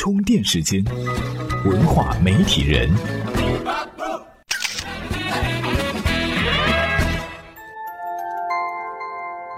充电时间，文化媒体人。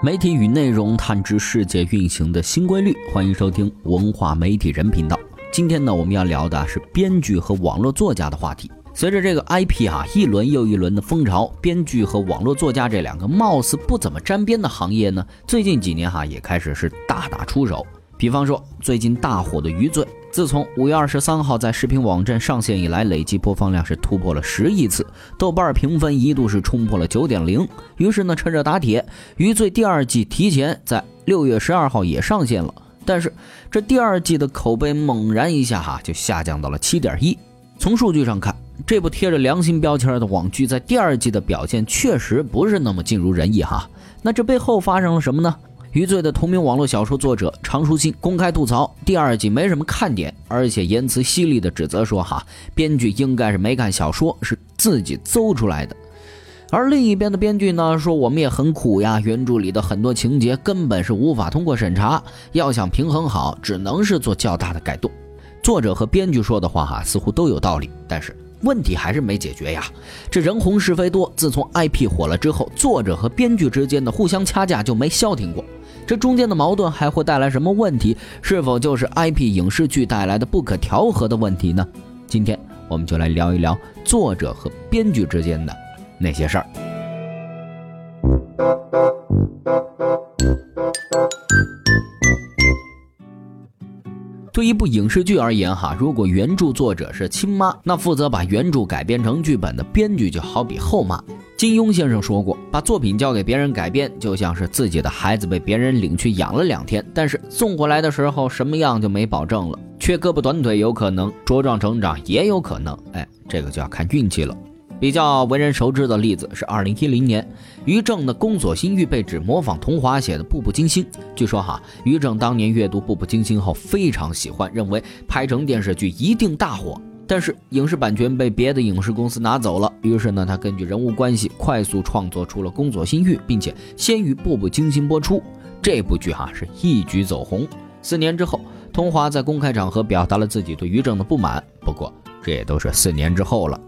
媒体与内容探知世界运行的新规律，欢迎收听文化媒体人频道。今天呢，我们要聊的是编剧和网络作家的话题。随着这个 IP 啊一轮又一轮的风潮，编剧和网络作家这两个貌似不怎么沾边的行业呢，最近几年哈也开始是大打出手。比方说，最近大火的《余罪》，自从五月二十三号在视频网站上线以来，累计播放量是突破了十亿次，豆瓣评分一度是冲破了九点零。于是呢，趁热打铁，《余罪》第二季提前在六月十二号也上线了。但是这第二季的口碑猛然一下哈就下降到了七点一。从数据上看，这部贴着良心标签的网剧在第二季的表现确实不是那么尽如人意哈。那这背后发生了什么呢？余罪的同名网络小说作者常书信公开吐槽第二季没什么看点，而且言辞犀利的指责说：“哈，编剧应该是没看小说，是自己诌出来的。”而另一边的编剧呢说：“我们也很苦呀，原著里的很多情节根本是无法通过审查，要想平衡好，只能是做较大的改动。”作者和编剧说的话哈似乎都有道理，但是。问题还是没解决呀！这人红是非多，自从 IP 火了之后，作者和编剧之间的互相掐架就没消停过。这中间的矛盾还会带来什么问题？是否就是 IP 影视剧带来的不可调和的问题呢？今天我们就来聊一聊作者和编剧之间的那些事儿。对一部影视剧而言，哈，如果原著作者是亲妈，那负责把原著改编成剧本的编剧就好比后妈。金庸先生说过，把作品交给别人改编，就像是自己的孩子被别人领去养了两天，但是送回来的时候什么样就没保证了，缺胳膊短腿有可能，茁壮成长也有可能，哎，这个就要看运气了。比较为人熟知的例子是2010年，于正的宫锁心玉被指模仿桐华写的《步步惊心》。据说哈，于正当年阅读《步步惊心》后非常喜欢，认为拍成电视剧一定大火。但是影视版权被别的影视公司拿走了，于是呢，他根据人物关系快速创作出了《宫锁心玉》，并且先于《步步惊心》播出。这部剧哈是一举走红。四年之后，桐华在公开场合表达了自己对于正的不满。不过这也都是四年之后了。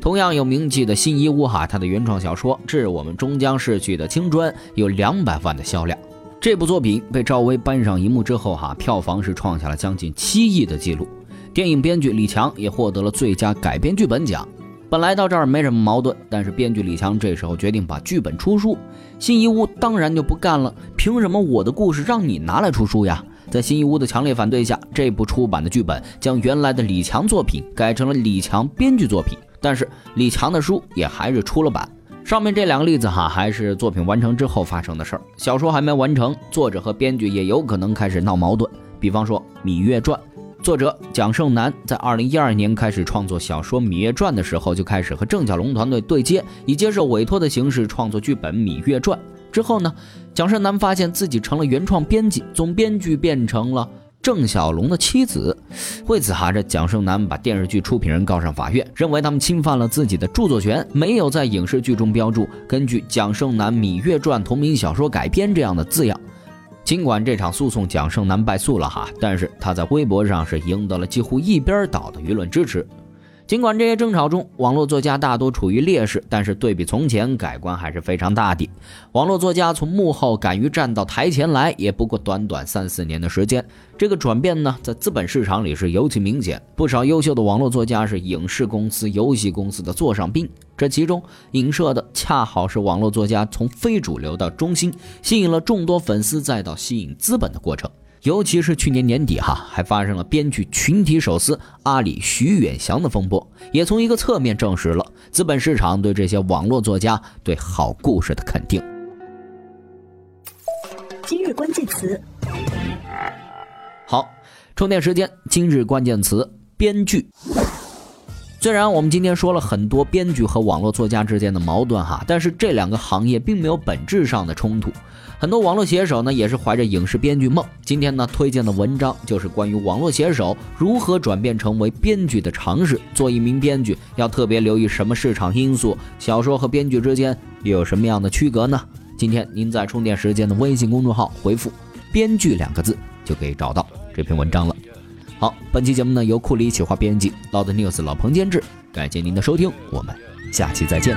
同样有名气的新一屋哈，他的原创小说《致我们终将逝去的青春》有两百万的销量。这部作品被赵薇搬上荧幕之后哈，票房是创下了将近七亿的记录。电影编剧李强也获得了最佳改编剧本奖。本来到这儿没什么矛盾，但是编剧李强这时候决定把剧本出书，新一屋当然就不干了。凭什么我的故事让你拿来出书呀？在新一屋的强烈反对下，这部出版的剧本将原来的李强作品改成了李强编剧作品。但是李强的书也还是出了版。上面这两个例子哈，还是作品完成之后发生的事儿。小说还没完成，作者和编剧也有可能开始闹矛盾。比方说《芈月传》，作者蒋胜男在二零一二年开始创作小说《芈月传》的时候，就开始和郑晓龙团队对接，以接受委托的形式创作剧本《芈月传》。之后呢，蒋胜男发现自己成了原创编辑，从编剧变成了。郑晓龙的妻子，为此哈，这蒋胜男把电视剧出品人告上法院，认为他们侵犯了自己的著作权，没有在影视剧中标注“根据蒋胜男《芈月传》同名小说改编”这样的字样。尽管这场诉讼蒋胜男败诉了哈，但是他在微博上是赢得了几乎一边倒的舆论支持。尽管这些争吵中，网络作家大多处于劣势，但是对比从前，改观还是非常大的。网络作家从幕后敢于站到台前来，也不过短短三四年的时间。这个转变呢，在资本市场里是尤其明显。不少优秀的网络作家是影视公司、游戏公司的座上宾，这其中影射的恰好是网络作家从非主流到中心，吸引了众多粉丝，再到吸引资本的过程。尤其是去年年底哈，还发生了编剧群体手撕阿里徐远翔的风波，也从一个侧面证实了资本市场对这些网络作家对好故事的肯定。今日关键词，好，充电时间。今日关键词：编剧。虽然我们今天说了很多编剧和网络作家之间的矛盾哈，但是这两个行业并没有本质上的冲突。很多网络写手呢也是怀着影视编剧梦。今天呢推荐的文章就是关于网络写手如何转变成为编剧的常识。做一名编剧要特别留意什么市场因素？小说和编剧之间又有什么样的区隔呢？今天您在充电时间的微信公众号回复“编剧”两个字，就可以找到这篇文章了。好，本期节目呢由库里企划编辑，老的 news 老彭监制，感谢您的收听，我们下期再见。